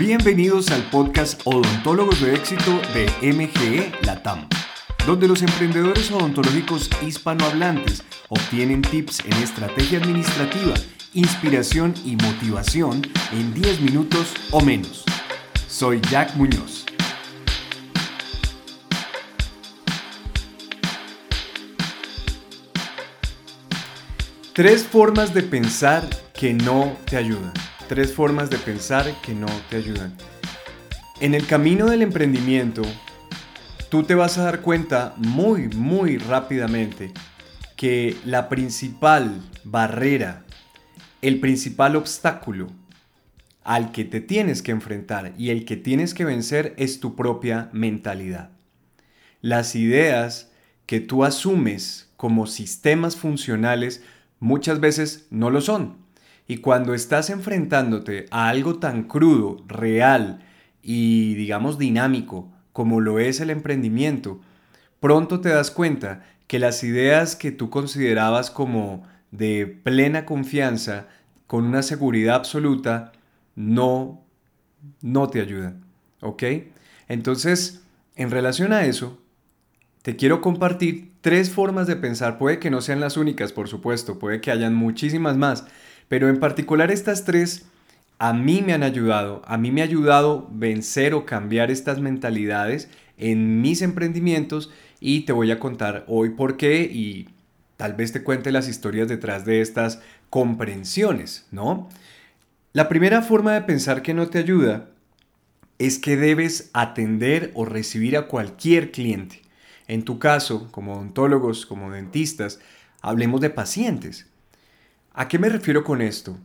Bienvenidos al podcast Odontólogos de Éxito de MGE Latam, donde los emprendedores odontológicos hispanohablantes obtienen tips en estrategia administrativa, inspiración y motivación en 10 minutos o menos. Soy Jack Muñoz. Tres formas de pensar que no te ayudan. Tres formas de pensar que no te ayudan. En el camino del emprendimiento, tú te vas a dar cuenta muy, muy rápidamente que la principal barrera, el principal obstáculo al que te tienes que enfrentar y el que tienes que vencer es tu propia mentalidad. Las ideas que tú asumes como sistemas funcionales muchas veces no lo son. Y cuando estás enfrentándote a algo tan crudo, real y digamos dinámico como lo es el emprendimiento, pronto te das cuenta que las ideas que tú considerabas como de plena confianza, con una seguridad absoluta, no, no te ayudan. ¿Ok? Entonces, en relación a eso, te quiero compartir tres formas de pensar. Puede que no sean las únicas, por supuesto, puede que hayan muchísimas más, pero en particular estas tres a mí me han ayudado. A mí me ha ayudado vencer o cambiar estas mentalidades en mis emprendimientos y te voy a contar hoy por qué y tal vez te cuente las historias detrás de estas comprensiones, ¿no? La primera forma de pensar que no te ayuda es que debes atender o recibir a cualquier cliente. En tu caso, como odontólogos, como dentistas, hablemos de pacientes. ¿A qué me refiero con esto?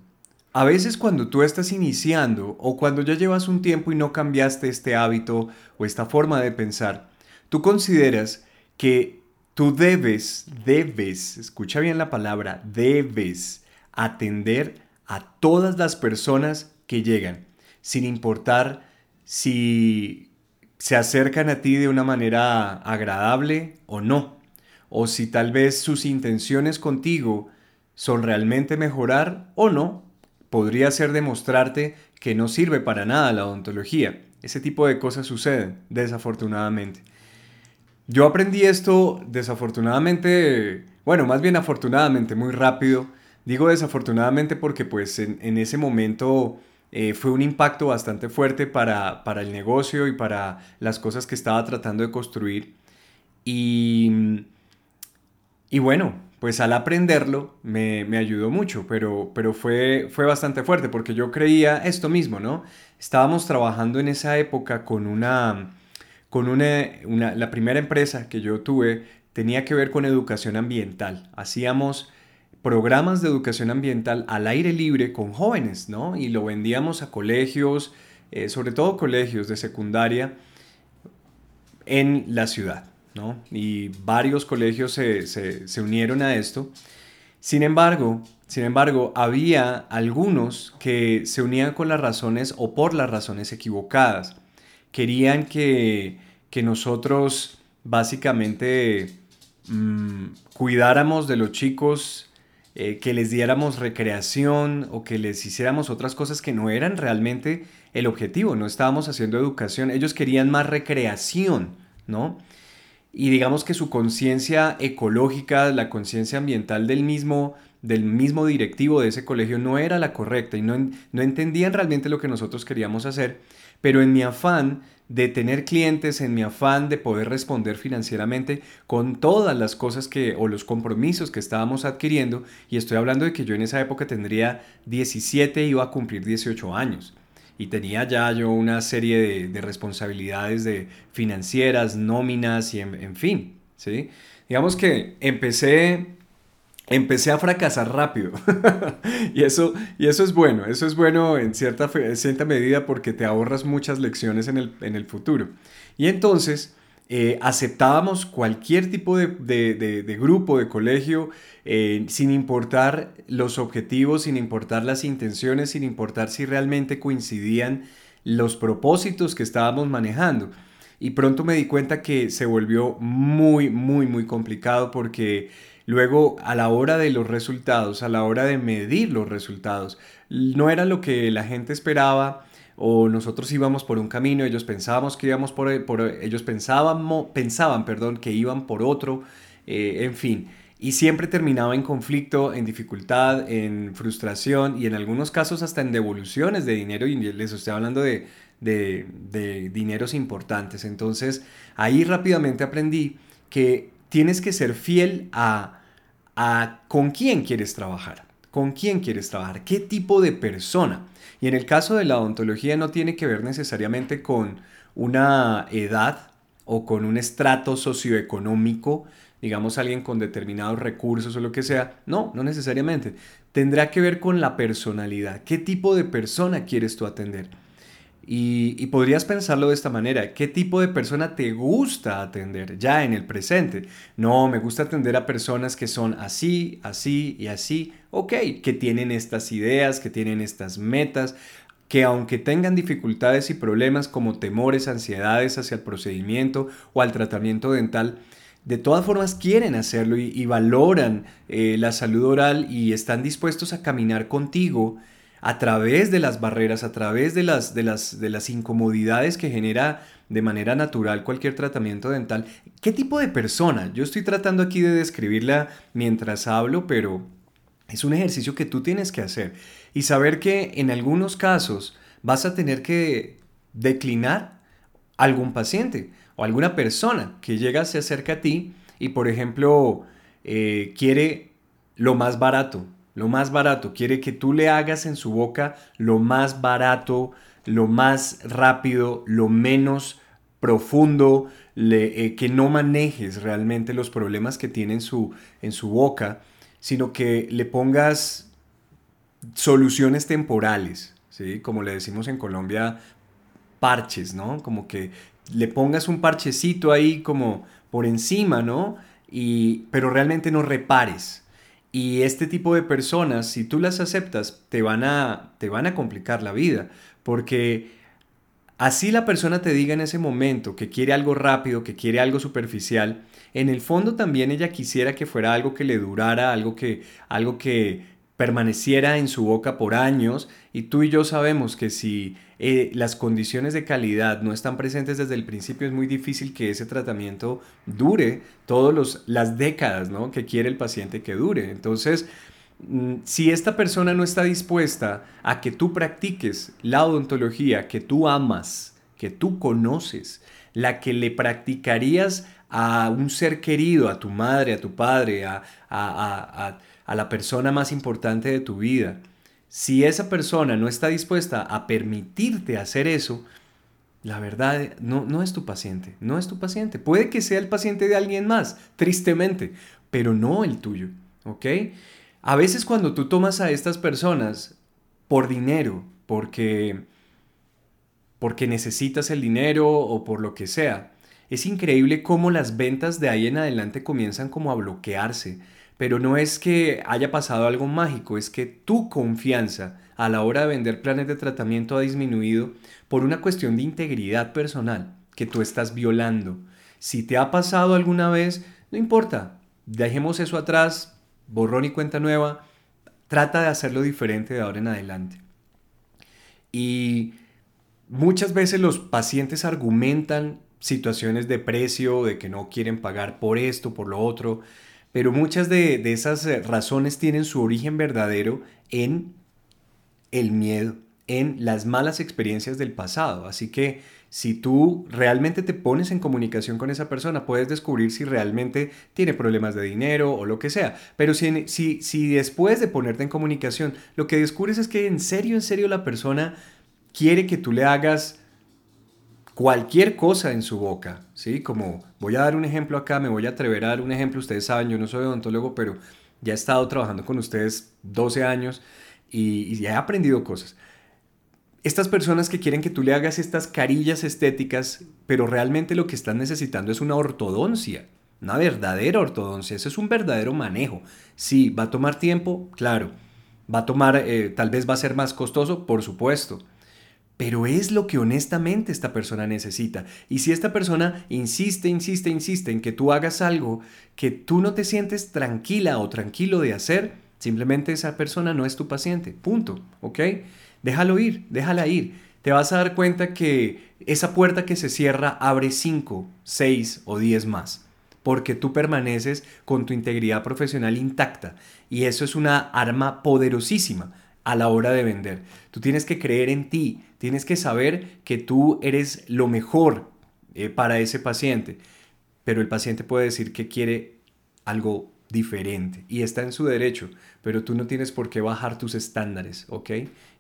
A veces cuando tú estás iniciando o cuando ya llevas un tiempo y no cambiaste este hábito o esta forma de pensar, tú consideras que tú debes, debes, escucha bien la palabra, debes atender a todas las personas que llegan, sin importar si se acercan a ti de una manera agradable o no, o si tal vez sus intenciones contigo son realmente mejorar o no, podría ser demostrarte que no sirve para nada la odontología. Ese tipo de cosas suceden, desafortunadamente. Yo aprendí esto desafortunadamente, bueno, más bien afortunadamente, muy rápido. Digo desafortunadamente porque pues en, ese momento eh, fue un impacto bastante fuerte para, el negocio y para las cosas que estaba tratando de construir. Y, y bueno, pues al aprenderlo me, ayudó mucho, pero, pero fue, fue bastante fuerte porque yo creía esto mismo, ¿no? Estábamos trabajando en esa época con una, con una, una, la primera empresa que yo tuve tenía que ver con educación ambiental. Hacíamos programas de educación ambiental al aire libre con jóvenes, ¿no? Y lo vendíamos a colegios, eh, sobre todo colegios de secundaria en la ciudad, ¿no? Y varios colegios se, se unieron a esto. Sin embargo, sin embargo, había algunos que se unían con las razones o por las razones equivocadas. Querían que, que nosotros básicamente mmm, cuidáramos de los chicos eh, que les diéramos recreación o que les hiciéramos otras cosas que no eran realmente el objetivo, no estábamos haciendo educación, ellos querían más recreación, ¿no? Y digamos que su conciencia ecológica, la conciencia ambiental del mismo, del mismo directivo de ese colegio no era la correcta y no, no entendían realmente lo que nosotros queríamos hacer, pero en mi afán de tener clientes, en mi afán de poder responder financieramente con todas las cosas que o los compromisos que estábamos adquiriendo, y estoy hablando de que yo en esa época tendría 17 iba a cumplir 18 años y tenía ya yo una serie de, responsabilidades de financieras, nóminas y en, fin, ¿sí? Digamos que empecé empecé a fracasar rápido. y, eso, y eso es bueno, eso es bueno en cierta, cierta medida porque te ahorras muchas lecciones en el, futuro. Y entonces eh, aceptábamos cualquier tipo de, grupo, de colegio, eh, sin importar los objetivos, sin importar las intenciones, sin importar si realmente coincidían los propósitos que estábamos manejando. Y pronto me di cuenta que se volvió muy, muy, muy complicado porque Luego, a la hora de los resultados, a la hora de medir los resultados, no era lo que la gente esperaba o nosotros íbamos por un camino, ellos pensábamos que íbamos por, ellos pensaban, perdón, que iban por otro, eh, en fin. Y siempre terminaba en conflicto, en dificultad, en frustración y en algunos casos hasta en devoluciones de dinero. Y les estoy hablando de, de dineros importantes. Entonces ahí rápidamente aprendí que tienes que ser fiel a, a con quién quieres trabajar. ¿Con quién quieres trabajar? ¿Qué tipo de persona? Y en el caso de la odontología no tiene que ver necesariamente con una edad o con un estrato socioeconómico, digamos alguien con determinados recursos o lo que sea. No, no necesariamente. Tendrá que ver con la personalidad. ¿Qué tipo de persona quieres tú atender? Y, podrías pensarlo de esta manera, ¿qué tipo de persona te gusta atender ya en el presente? No, me gusta atender a personas que son así, así y así, ok, que tienen estas ideas, que tienen estas metas, que aunque tengan dificultades y problemas como temores, ansiedades hacia el procedimiento o al tratamiento dental, de todas formas quieren hacerlo y, valoran eh, la salud oral y están dispuestos a caminar contigo a través de las barreras, a través de las, de las, de las incomodidades que genera de manera natural cualquier tratamiento dental. ¿Qué tipo de persona? Yo estoy tratando aquí de describirla mientras hablo, pero es un ejercicio que tú tienes que hacer y saber que en algunos casos vas a tener que declinar algún paciente o alguna persona que llega, se acerca a ti y, por ejemplo, eh, quiere lo más barato, lo más barato, quiere que tú le hagas en su boca lo más barato, lo más rápido, lo menos profundo, eh, que no manejes realmente los problemas que tiene en su, en su boca, sino que le pongas soluciones temporales, ¿sí? como le decimos en Colombia, parches, ¿no? Como que le pongas un parchecito ahí como por encima, ¿no? Y, pero realmente no repares. Y este tipo de personas, si tú las aceptas, te van a, te van a complicar la vida, porque así la persona te diga en ese momento que quiere algo rápido, que quiere algo superficial, en el fondo también ella quisiera que fuera algo que le durara, algo que, algo que permaneciera en su boca por años y tú y yo sabemos que si eh, las condiciones de calidad no están presentes desde el principio es muy difícil que ese tratamiento dure todas las décadas ¿no? que quiere el paciente que dure. Entonces, mm, si esta persona no está dispuesta a que tú practiques la odontología que tú amas, que tú conoces, la que le practicarías a un ser querido, a tu madre, a tu padre, a, a a la persona más importante de tu vida, si esa persona no está dispuesta a permitirte hacer eso, la verdad no, no es tu paciente, no es tu paciente. Puede que sea el paciente de alguien más, tristemente, pero no el tuyo, ¿ok? A veces cuando tú tomas a estas personas por dinero, porque, porque necesitas el dinero o por lo que sea, es increíble cómo las ventas de ahí en adelante comienzan como a bloquearse, pero no es que haya pasado algo mágico, es que tu confianza a la hora de vender planes de tratamiento ha disminuido por una cuestión de integridad personal que tú estás violando. Si te ha pasado alguna vez, no importa, dejemos eso atrás, borrón y cuenta nueva, trata de hacerlo diferente de ahora en adelante. Y muchas veces los pacientes argumentan situaciones de precio, de que no quieren pagar por esto, por lo otro, pero muchas de, esas eh, razones tienen su origen verdadero en el miedo, en las malas experiencias del pasado. Así que si tú realmente te pones en comunicación con esa persona, puedes descubrir si realmente tiene problemas de dinero o lo que sea. Pero si, después de ponerte en comunicación, lo que descubres es que en serio, en serio la persona quiere que tú le hagas cualquier cosa en su boca, ¿sí? Como voy a dar un ejemplo acá, me voy a atrever a dar un ejemplo, ustedes saben, yo no soy odontólogo, pero ya he estado trabajando con ustedes 12 años y, ya he aprendido cosas. Estas personas que quieren que tú le hagas estas carillas estéticas, pero realmente lo que están necesitando es una ortodoncia, una verdadera ortodoncia, eso es un verdadero manejo. Sí, va a tomar tiempo, claro. Va a tomar, eh, tal vez va a ser más costoso, por supuesto pero es lo que honestamente esta persona necesita. Y si esta persona insiste, insiste, insiste en que tú hagas algo que tú no te sientes tranquila o tranquilo de hacer, simplemente esa persona no es tu paciente. Punto. ¿Ok? Déjalo ir, déjala ir. te vas a dar cuenta que esa puerta que se cierra abre 5, 6 o 10 más, porque tú permaneces con tu integridad profesional intacta y eso es una arma poderosísima a la hora de vender. Tú tienes que creer en ti, tienes que saber que tú eres lo mejor eh, para ese paciente, pero el paciente puede decir que quiere algo diferente y está en su derecho, pero tú no tienes por qué bajar tus estándares, ¿ok?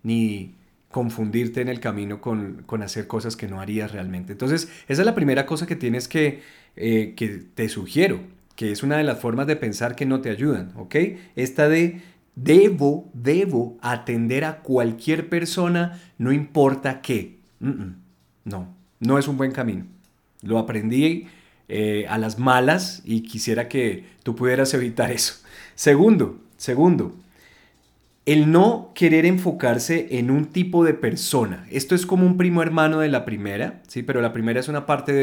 Ni confundirte en el camino con, hacer cosas que no harías realmente. Entonces, esa es la primera cosa que tienes que, eh, que te sugiero, que es una de las formas de pensar que no te ayudan, ¿ok? Esta de debo, debo atender a cualquier persona, no importa qué. no, no es un buen camino. Lo aprendí eh, a las malas y quisiera que tú pudieras evitar eso. Segundo, segundo, el no querer enfocarse en un tipo de persona. Esto es como un primo hermano de la primera, ¿sí? Pero la primera es una parte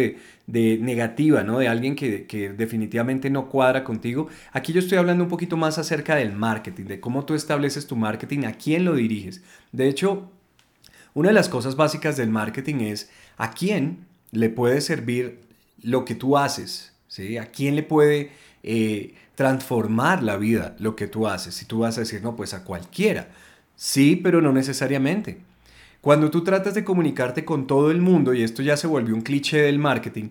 de, negativa, ¿no? De alguien que, que, definitivamente no cuadra contigo. Aquí yo estoy hablando un poquito más acerca del marketing, de cómo tú estableces tu marketing, a quién lo diriges. De hecho, una de las cosas básicas del marketing es a quién le puede servir lo que tú haces, ¿sí? ¿A quién le puede eh, transformar la vida lo que tú haces? Si tú vas a decir, no, pues a cualquiera. Sí, pero no necesariamente. Cuando tú tratas de comunicarte con todo el mundo, y esto ya se volvió un cliché del marketing,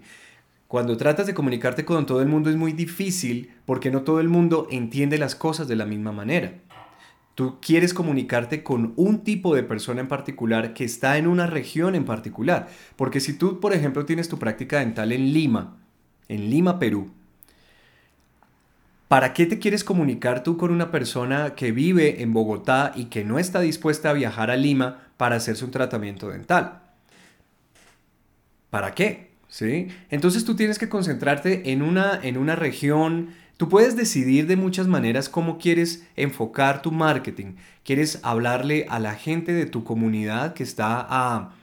cuando tratas de comunicarte con todo el mundo es muy difícil porque no todo el mundo entiende las cosas de la misma manera. Tú quieres comunicarte con un tipo de persona en particular que está en una región en particular. Porque si tú, por ejemplo, tienes tu práctica dental en Lima, en Lima, Perú, ¿para qué te quieres comunicar tú con una persona que vive en Bogotá y que no está dispuesta a viajar a Lima para hacerse un tratamiento dental? ¿Para qué? ¿Sí? Entonces tú tienes que concentrarte en una, en una región Tú puedes decidir de muchas maneras cómo quieres enfocar tu marketing. ¿Quieres hablarle a la gente de tu comunidad que está a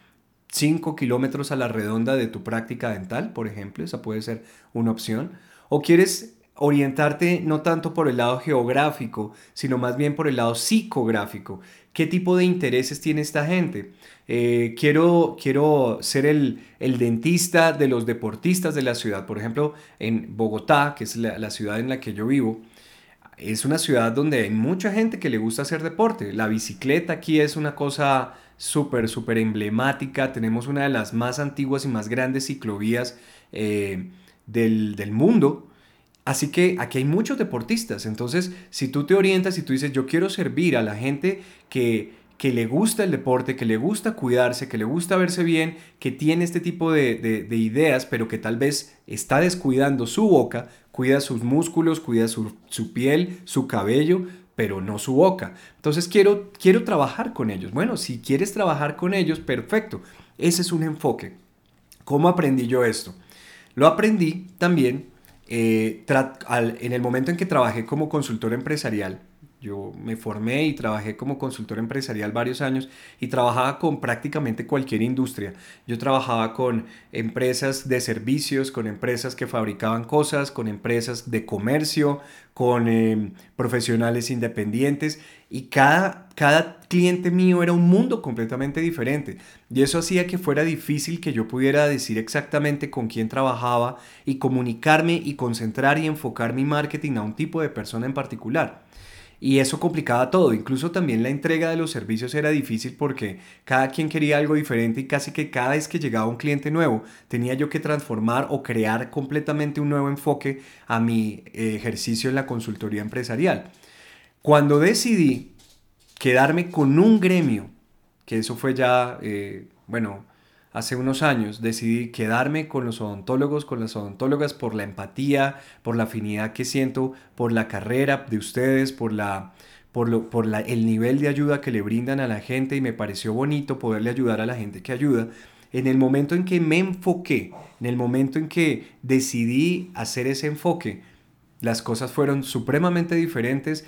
5 kilómetros a la redonda de tu práctica dental, por ejemplo? Esa puede ser una opción. ¿O quieres orientarte no tanto por el lado geográfico, sino más bien por el lado psicográfico? ¿Qué tipo de intereses tiene esta gente? Eh, quiero, quiero ser el, dentista de los deportistas de la ciudad. Por ejemplo, en Bogotá, que es la, ciudad en la que yo vivo, es una ciudad donde hay mucha gente que le gusta hacer deporte. La bicicleta aquí es una cosa súper, súper emblemática. Tenemos una de las más antiguas y más grandes ciclovías eh, del, del mundo. Así que aquí hay muchos deportistas. Entonces, si tú te orientas y tú dices, yo quiero servir a la gente que que le gusta el deporte, que le gusta cuidarse, que le gusta verse bien, que tiene este tipo de, ideas, pero que tal vez está descuidando su boca, cuida sus músculos, cuida su, piel, su cabello, pero no su boca. Entonces quiero, quiero trabajar con ellos. Bueno, si quieres trabajar con ellos, perfecto. Ese es un enfoque. ¿Cómo aprendí yo esto? Lo aprendí también eh, en el momento en que trabajé como consultor empresarial yo me formé y trabajé como consultor empresarial varios años y trabajaba con prácticamente cualquier industria. Yo trabajaba con empresas de servicios, con empresas que fabricaban cosas, con empresas de comercio, con em, profesionales independientes y cada, cada cliente mío era un mundo completamente diferente. Y eso hacía que fuera difícil que yo pudiera decir exactamente con quién trabajaba y comunicarme y concentrar y enfocar mi marketing a un tipo de persona en particular. Y eso complicaba todo, incluso también la entrega de los servicios era difícil porque cada quien quería algo diferente y casi que cada vez que llegaba un cliente nuevo tenía yo que transformar o crear completamente un nuevo enfoque a mi eh, ejercicio en la consultoría empresarial. Cuando decidí quedarme con un gremio, que eso fue ya, eh, bueno, hace unos años decidí quedarme con los odontólogos, con las odontólogas por la empatía, por la afinidad que siento, por la carrera de ustedes, por la por, lo, por la, el nivel de ayuda que le brindan a la gente y me pareció bonito poderle ayudar a la gente que ayuda. En el momento en que me enfoqué, en el momento en que decidí hacer ese enfoque, las cosas fueron supremamente diferentes.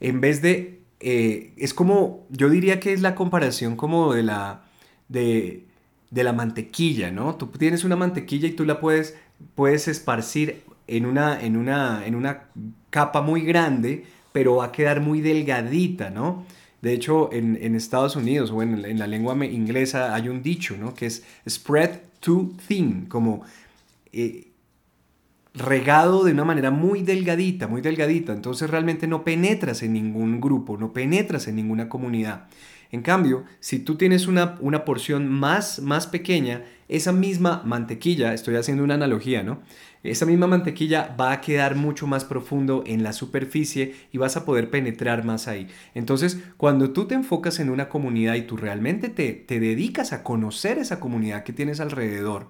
En vez de, eh, es como, yo diría que es la comparación como de la, de, de la mantequilla, ¿no? Tú tienes una mantequilla y tú la puedes, puedes esparcir en una, en, una, en una capa muy grande, pero va a quedar muy delgadita, ¿no? De hecho, en, Estados Unidos o en, la lengua inglesa hay un dicho, ¿no? Que es spread too thin, como eh, regado de una manera muy delgadita, muy delgadita. Entonces realmente no penetras en ningún grupo, no penetras en ninguna comunidad. En cambio, si tú tienes una, una porción más, más pequeña, esa misma mantequilla, estoy haciendo una analogía, ¿no? Esa misma mantequilla va a quedar mucho más profundo en la superficie y vas a poder penetrar más ahí. Entonces, cuando tú te enfocas en una comunidad y tú realmente te, te dedicas a conocer esa comunidad que tienes alrededor,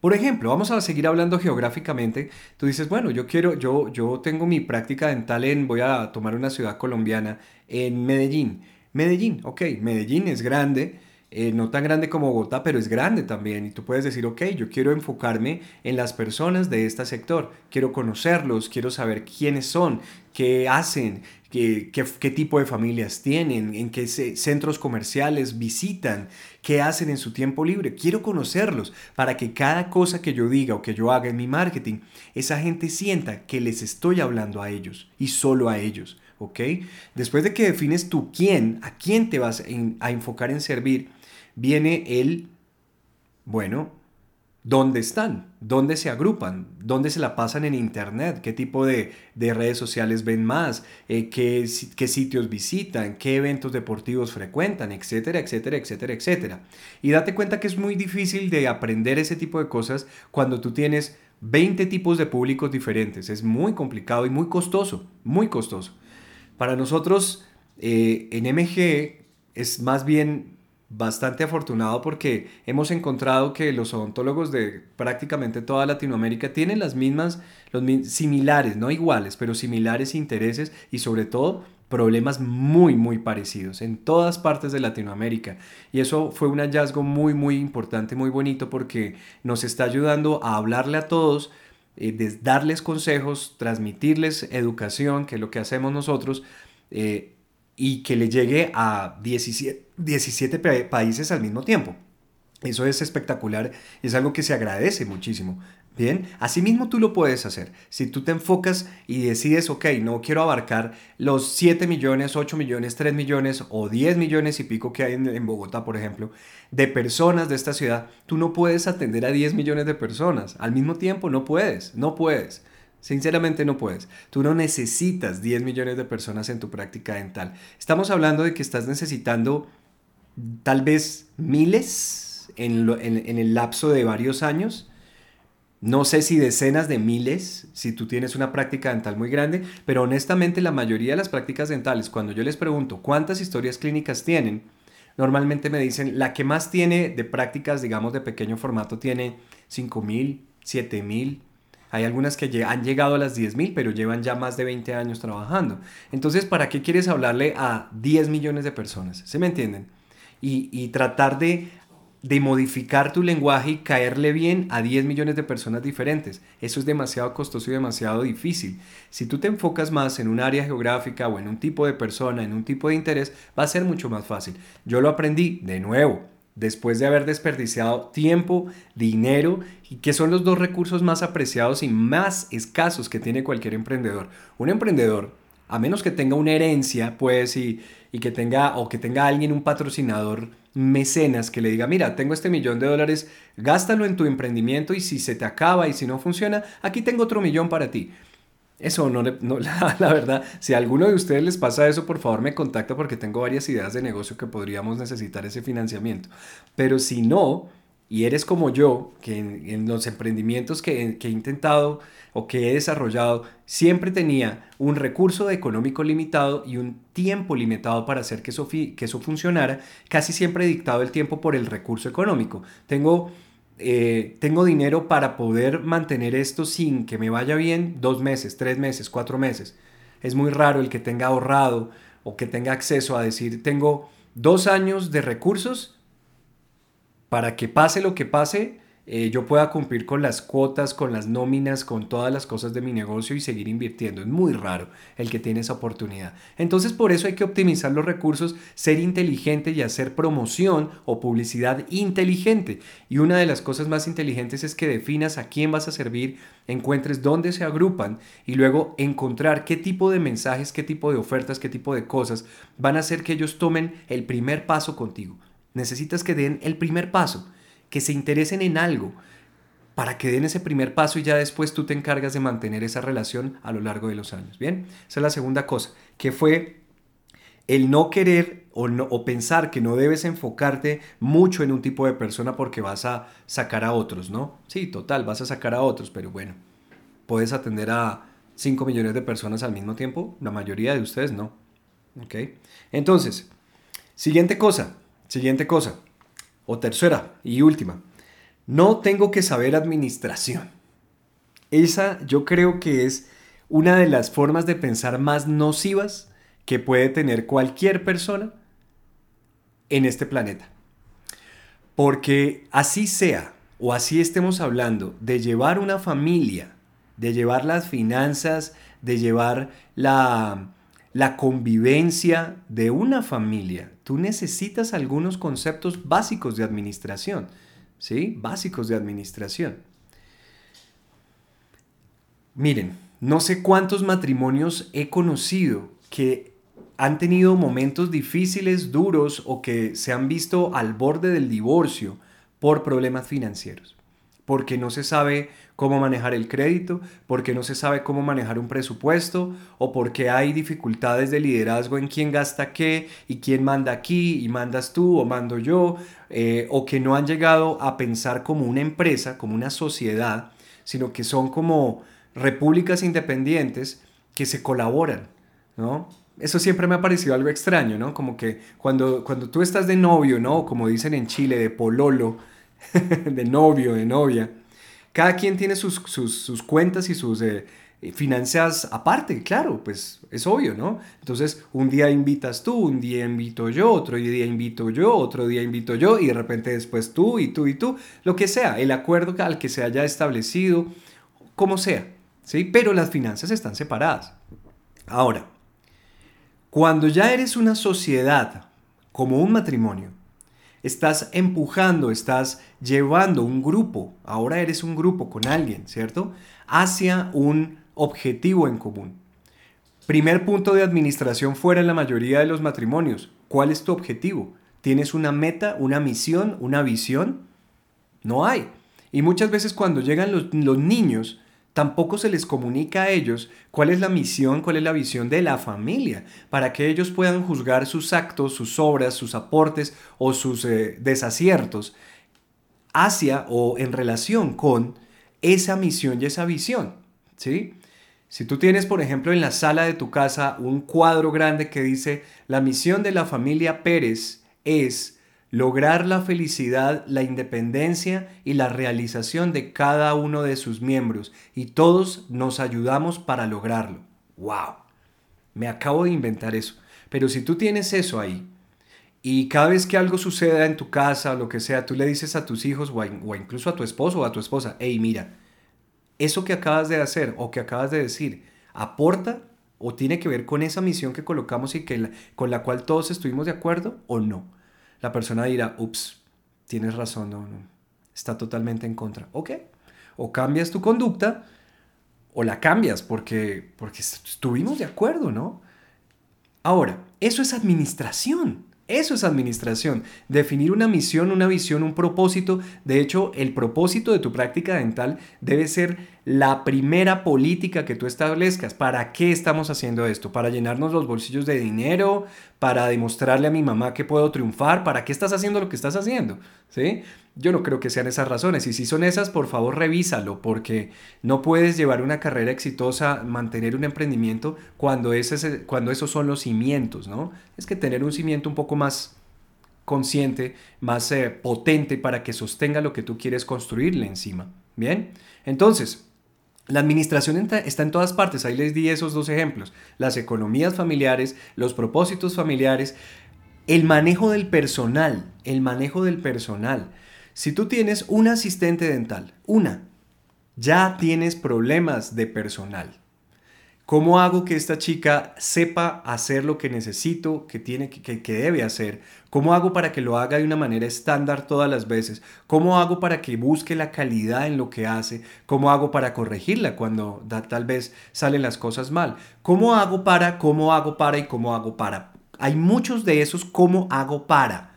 por ejemplo, vamos a seguir hablando geográficamente. Tú dices, bueno, yo quiero, yo, yo tengo mi práctica dental en, voy a tomar una ciudad colombiana, en Medellín. Medellín, ok, Medellín es grande, eh, no tan grande como Bogotá, pero es grande también. Y tú puedes decir, ok, yo quiero enfocarme en las personas de este sector, quiero conocerlos, quiero saber quiénes son, qué hacen, qué, qué, tipo de familias tienen, en qué centros comerciales visitan, qué hacen en su tiempo libre. Quiero conocerlos para que cada cosa que yo diga o que yo haga en mi marketing, esa gente sienta que les estoy hablando a ellos y solo a ellos. ¿ok? Después de que defines tú quién, a quién te vas a enfocar en servir, viene el, bueno, ¿dónde están? ¿Dónde se agrupan? ¿Dónde se la pasan en Internet? ¿Qué tipo de, redes sociales ven más? Eh, ¿qué, ¿Qué sitios visitan? ¿Qué eventos deportivos frecuentan? Etcétera, etcétera, etcétera, etcétera. Y date cuenta que es muy difícil de aprender ese tipo de cosas cuando tú tienes 20 tipos de públicos diferentes. Es muy complicado y muy costoso, muy costoso. Para nosotros eh, en MG es más bien bastante afortunado porque hemos encontrado que los odontólogos de prácticamente toda Latinoamérica tienen las mismas, los similares, no iguales, pero similares intereses y sobre todo problemas muy, muy parecidos en todas partes de Latinoamérica. Y eso fue un hallazgo muy, muy importante, muy bonito porque nos está ayudando a hablarle a todos eh, darles consejos, transmitirles educación, que es lo que hacemos nosotros, eh, y que le llegue a 17, 17 países al mismo tiempo. Eso es espectacular es algo que se agradece muchísimo. Bien, asimismo tú lo puedes hacer. Si tú te enfocas y decides, ok, no quiero abarcar los 7 millones, 8 millones, 3 millones o 10 millones y pico que hay en, Bogotá, por ejemplo, de personas de esta ciudad, tú no puedes atender a 10 millones de personas. Al mismo tiempo, no puedes, no puedes. Sinceramente no puedes. Tú no necesitas 10 millones de personas en tu práctica dental. Estamos hablando de que estás necesitando tal vez miles en, en el lapso de varios años no sé si decenas de miles, si tú tienes una práctica dental muy grande, pero honestamente la mayoría de las prácticas dentales, cuando yo les pregunto cuántas historias clínicas tienen, normalmente me dicen, la que más tiene de prácticas, digamos, de pequeño formato tiene 5 mil, 7 mil. Hay algunas que han llegado a las 10 mil, pero llevan ya más de 20 años trabajando. Entonces, ¿para qué quieres hablarle a 10 millones de personas? ¿Se me entienden? Y, y tratar de de modificar tu lenguaje y caerle bien a 10 millones de personas diferentes. Eso es demasiado costoso y demasiado difícil. Si tú te enfocas más en un área geográfica o en un tipo de persona, en un tipo de interés, va a ser mucho más fácil. Yo lo aprendí de nuevo, después de haber desperdiciado tiempo, dinero, y que son los dos recursos más apreciados y más escasos que tiene cualquier emprendedor. Un emprendedor, a menos que tenga una herencia, pues, y, y que tenga, o que tenga alguien, un patrocinador, mecenas que le diga, mira, tengo este millón de dólares, gástalo en tu emprendimiento y si se te acaba y si no funciona, aquí tengo otro millón para ti. Eso no, no la, verdad, si a alguno de ustedes les pasa eso, por favor me contacta porque tengo varias ideas de negocio que podríamos necesitar ese financiamiento. Pero si no, y eres como yo, que en, los emprendimientos que, he intentado o que he desarrollado, siempre tenía un recurso económico limitado y un tiempo limitado para hacer que eso, que eso funcionara, casi siempre he dictado el tiempo por el recurso económico. Tengo, eh, tengo dinero para poder mantener esto sin que me vaya bien dos meses, tres meses, cuatro meses. Es muy raro el que tenga ahorrado o que tenga acceso a decir, tengo dos años de recursos para que pase lo que pase, eh, yo pueda cumplir con las cuotas, con las nóminas, con todas las cosas de mi negocio y seguir invirtiendo. Es muy raro el que tiene esa oportunidad. Entonces por eso hay que optimizar los recursos, ser inteligente y hacer promoción o publicidad inteligente. Y una de las cosas más inteligentes es que definas a quién vas a servir, encuentres dónde se agrupan y luego encontrar qué tipo de mensajes, qué tipo de ofertas, qué tipo de cosas van a hacer que ellos tomen el primer paso contigo. Necesitas que den el primer paso que se interesen en algo para que den ese primer paso y ya después tú te encargas de mantener esa relación a lo largo de los años. Bien, esa es la segunda cosa, que fue el no querer o, pensar que no debes enfocarte mucho en un tipo de persona porque vas a sacar a otros, ¿no? Sí, total, vas a sacar a otros, pero bueno, puedes atender a 5 millones de personas al mismo tiempo, la mayoría de ustedes no. ¿Ok? Entonces, siguiente cosa, siguiente cosa o tercera y última, no tengo que saber administración. Esa yo creo que es una de las formas de pensar más nocivas que puede tener cualquier persona en este planeta. Porque así sea o así estemos hablando de llevar una familia, de llevar las finanzas, de llevar la, la convivencia de una familia, tú necesitas algunos conceptos básicos de administración, ¿sí? Básicos de administración. Miren, no sé cuántos matrimonios he conocido que han tenido momentos difíciles, duros o que se han visto al borde del divorcio por problemas financieros porque no se sabe cómo manejar el crédito, porque no se sabe cómo manejar un presupuesto o porque hay dificultades de liderazgo en quién gasta qué y quién manda aquí y mandas tú o mando yo, eh, o que no han llegado a pensar como una empresa, como una sociedad, sino que son como repúblicas independientes que se colaboran, ¿no? Eso siempre me ha parecido algo extraño, ¿no? Como que cuando, cuando tú estás de novio, ¿no? Como dicen en Chile, de pololo, de novio, de novia. Cada quien tiene sus, cuentas y sus eh, finanzas aparte, claro, pues es obvio, ¿no? Entonces, un día invitas tú, un día invito yo, otro día invito yo, otro día invito yo, y de repente después tú y tú y tú, lo que sea, el acuerdo al que se haya establecido, como sea, ¿sí? Pero las finanzas están separadas. Ahora, cuando ya eres una sociedad como un matrimonio, estás empujando, estás llevando un grupo, ahora eres un grupo con alguien, ¿cierto? Hacia un objetivo en común. Primer punto de administración fuera en la mayoría de los matrimonios. ¿Cuál es tu objetivo? ¿Tienes una meta, una misión, una visión? No hay. Y muchas veces cuando llegan los, los niños, Tampoco se les comunica a ellos cuál es la misión, cuál es la visión de la familia, para que ellos puedan juzgar sus actos, sus obras, sus aportes o sus eh, desaciertos hacia o en relación con esa misión y esa visión. ¿sí? Si tú tienes, por ejemplo, en la sala de tu casa un cuadro grande que dice, la misión de la familia Pérez es lograr la felicidad, la independencia y la realización de cada uno de sus miembros y todos nos ayudamos para lograrlo. ¡Wow! Me acabo de inventar eso. Pero si tú tienes eso ahí y cada vez que algo suceda en tu casa o lo que sea, tú le dices a tus hijos o, incluso a tu esposo o a tu esposa, hey, mira, eso que acabas de hacer o que acabas de decir, ¿aporta o tiene que ver con esa misión que colocamos y que con la cual todos estuvimos de acuerdo o no? La persona dirá, ups, tienes razón, no, no, está totalmente en contra. Ok, o cambias tu conducta o la cambias porque, porque estuvimos de acuerdo, ¿no? Ahora, eso es administración. Eso es administración. Definir una misión, una visión, un propósito. De hecho, el propósito de tu práctica dental debe ser la primera política que tú establezcas. ¿Para qué estamos haciendo esto? ¿Para llenarnos los bolsillos de dinero? ¿Para demostrarle a mi mamá que puedo triunfar? ¿Para qué estás haciendo lo que estás haciendo? ¿Sí? Yo no creo que sean esas razones. Y si son esas, por favor revísalo, porque no puedes llevar una carrera exitosa, mantener un emprendimiento cuando, ese, cuando esos son los cimientos, ¿no? Es que tener un cimiento un poco más consciente, más eh, potente para que sostenga lo que tú quieres construirle encima. Bien, entonces, la administración está en todas partes, ahí les di esos dos ejemplos, las economías familiares, los propósitos familiares, el manejo del personal, el manejo del personal. Si tú tienes un asistente dental, una, ya tienes problemas de personal. ¿Cómo hago que esta chica sepa hacer lo que necesito, que, tiene, que, que, debe hacer? ¿Cómo hago para que lo haga de una manera estándar todas las veces? ¿Cómo hago para que busque la calidad en lo que hace? ¿Cómo hago para corregirla cuando tal vez salen las cosas mal? ¿Cómo hago para, cómo hago para y cómo hago para? Hay muchos de esos cómo hago para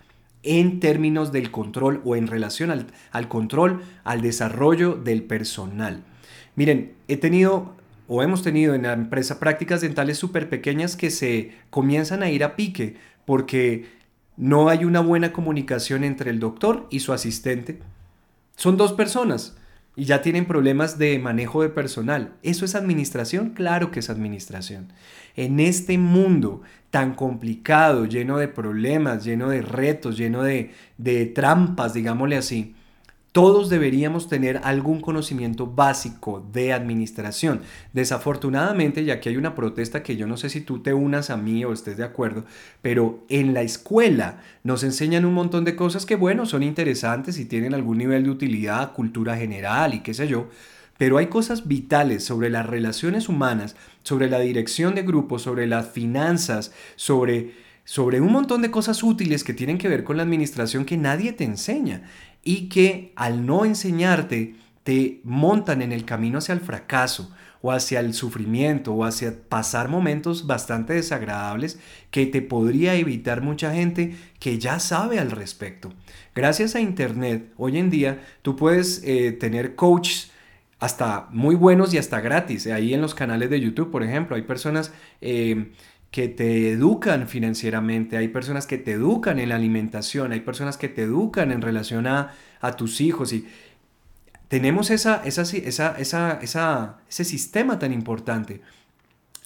en términos del control o en relación al, al control, al desarrollo del personal. Miren, he tenido o hemos tenido en la empresa prácticas dentales súper pequeñas que se comienzan a ir a pique porque no hay una buena comunicación entre el doctor y su asistente. Son dos personas y ya tienen problemas de manejo de personal. ¿Eso es administración? Claro que es administración. En este mundo tan complicado, lleno de problemas, lleno de retos, lleno de, de trampas, digámosle así, todos deberíamos tener algún conocimiento básico de administración. Desafortunadamente, ya que hay una protesta que yo no sé si tú te unas a mí o estés de acuerdo, pero en la escuela nos enseñan un montón de cosas que, bueno, son interesantes y tienen algún nivel de utilidad, cultura general y qué sé yo, pero hay cosas vitales sobre las relaciones humanas, sobre la dirección de grupos, sobre las finanzas, sobre sobre un montón de cosas útiles que tienen que ver con la administración que nadie te enseña y que al no enseñarte te montan en el camino hacia el fracaso o hacia el sufrimiento o hacia pasar momentos bastante desagradables que te podría evitar mucha gente que ya sabe al respecto. Gracias a Internet, hoy en día tú puedes eh, tener coaches hasta muy buenos y hasta gratis. Ahí en los canales de YouTube, por ejemplo, hay personas... Eh, que te educan financieramente, hay personas que te educan en la alimentación, hay personas que te educan en relación a, tus hijos y tenemos esa, esa, esa, esa, ese sistema tan importante.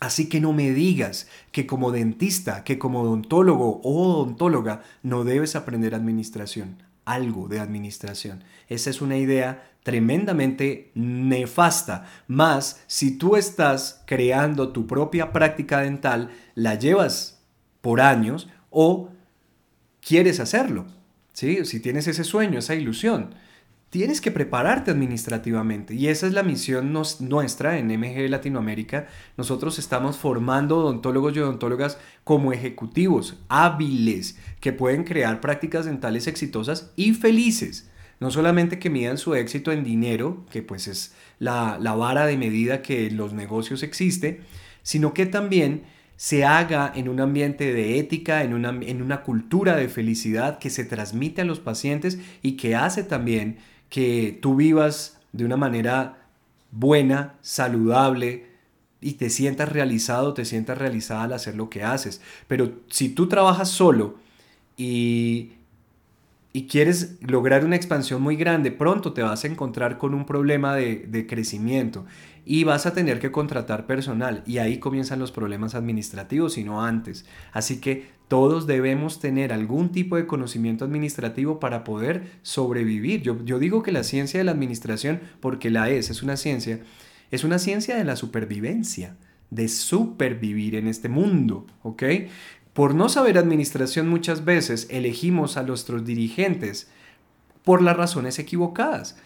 Así que no me digas que como dentista, que como odontólogo o odontóloga no debes aprender administración, algo de administración. Esa es una idea tremendamente nefasta. Más si tú estás creando tu propia práctica dental, la llevas por años o quieres hacerlo. ¿sí? Si tienes ese sueño, esa ilusión, tienes que prepararte administrativamente. Y esa es la misión nuestra en MG Latinoamérica. Nosotros estamos formando odontólogos y odontólogas como ejecutivos hábiles que pueden crear prácticas dentales exitosas y felices. No solamente que midan su éxito en dinero, que pues es la, vara de medida que en los negocios existe, sino que también se haga en un ambiente de ética, en una, en una cultura de felicidad que se transmite a los pacientes y que hace también que tú vivas de una manera buena, saludable y te sientas realizado, te sientas realizada al hacer lo que haces. Pero si tú trabajas solo y y quieres lograr una expansión muy grande, pronto te vas a encontrar con un problema de, crecimiento y vas a tener que contratar personal y ahí comienzan los problemas administrativos y no antes. Así que todos debemos tener algún tipo de conocimiento administrativo para poder sobrevivir. Yo, yo digo que la ciencia de la administración, porque la es, es una ciencia, es una ciencia de la supervivencia de supervivir en este mundo, ¿ok? Por no saber administración muchas veces elegimos a nuestros dirigentes por las razones equivocadas.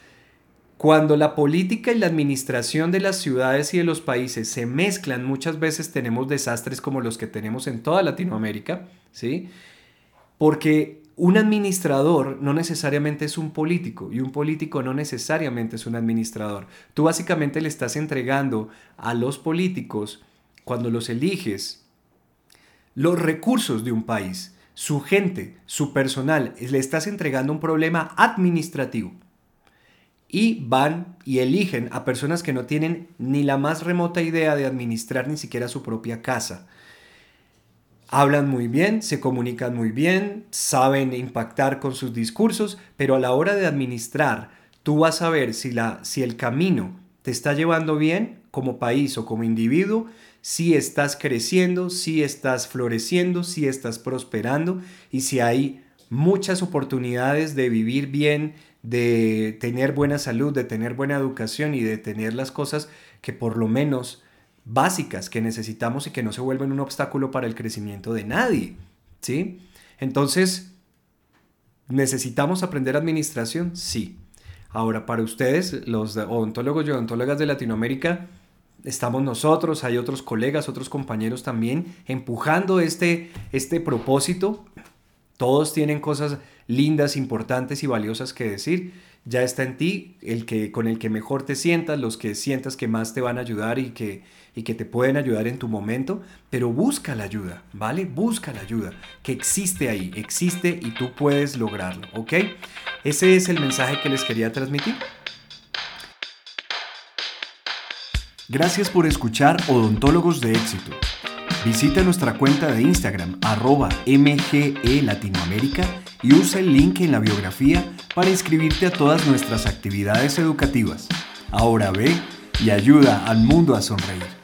Cuando la política y la administración de las ciudades y de los países se mezclan, muchas veces tenemos desastres como los que tenemos en toda Latinoamérica, ¿sí? Porque un administrador no necesariamente es un político y un político no necesariamente es un administrador. Tú básicamente le estás entregando a los políticos, cuando los eliges, los recursos de un país, su gente, su personal, le estás entregando un problema administrativo. Y van y eligen a personas que no tienen ni la más remota idea de administrar ni siquiera su propia casa. Hablan muy bien, se comunican muy bien, saben impactar con sus discursos, pero a la hora de administrar, tú vas a ver si, la, si el camino te está llevando bien como país o como individuo, si estás creciendo, si estás floreciendo, si estás prosperando y si hay muchas oportunidades de vivir bien, de tener buena salud, de tener buena educación y de tener las cosas que por lo menos básicas que necesitamos y que no se vuelven un obstáculo para el crecimiento de nadie, ¿sí? Entonces, ¿Necesitamos aprender administración? Sí. Ahora, para ustedes, los odontólogos y odontólogas de Latinoamérica, estamos nosotros, hay otros colegas, otros compañeros también empujando este, este propósito. Todos tienen cosas lindas, importantes y valiosas que decir. Ya está en ti el que con el que mejor te sientas, los que sientas que más te van a ayudar y que, y que te pueden ayudar en tu momento, pero busca la ayuda, ¿vale? Busca la ayuda, que existe ahí, existe y tú puedes lograrlo, ¿ok? Ese es el mensaje que les quería transmitir. Gracias por escuchar Odontólogos de Éxito. Visita nuestra cuenta de Instagram arroba MGE Latinoamérica y usa el link en la biografía para inscribirte a todas nuestras actividades educativas. Ahora ve y ayuda al mundo a sonreír.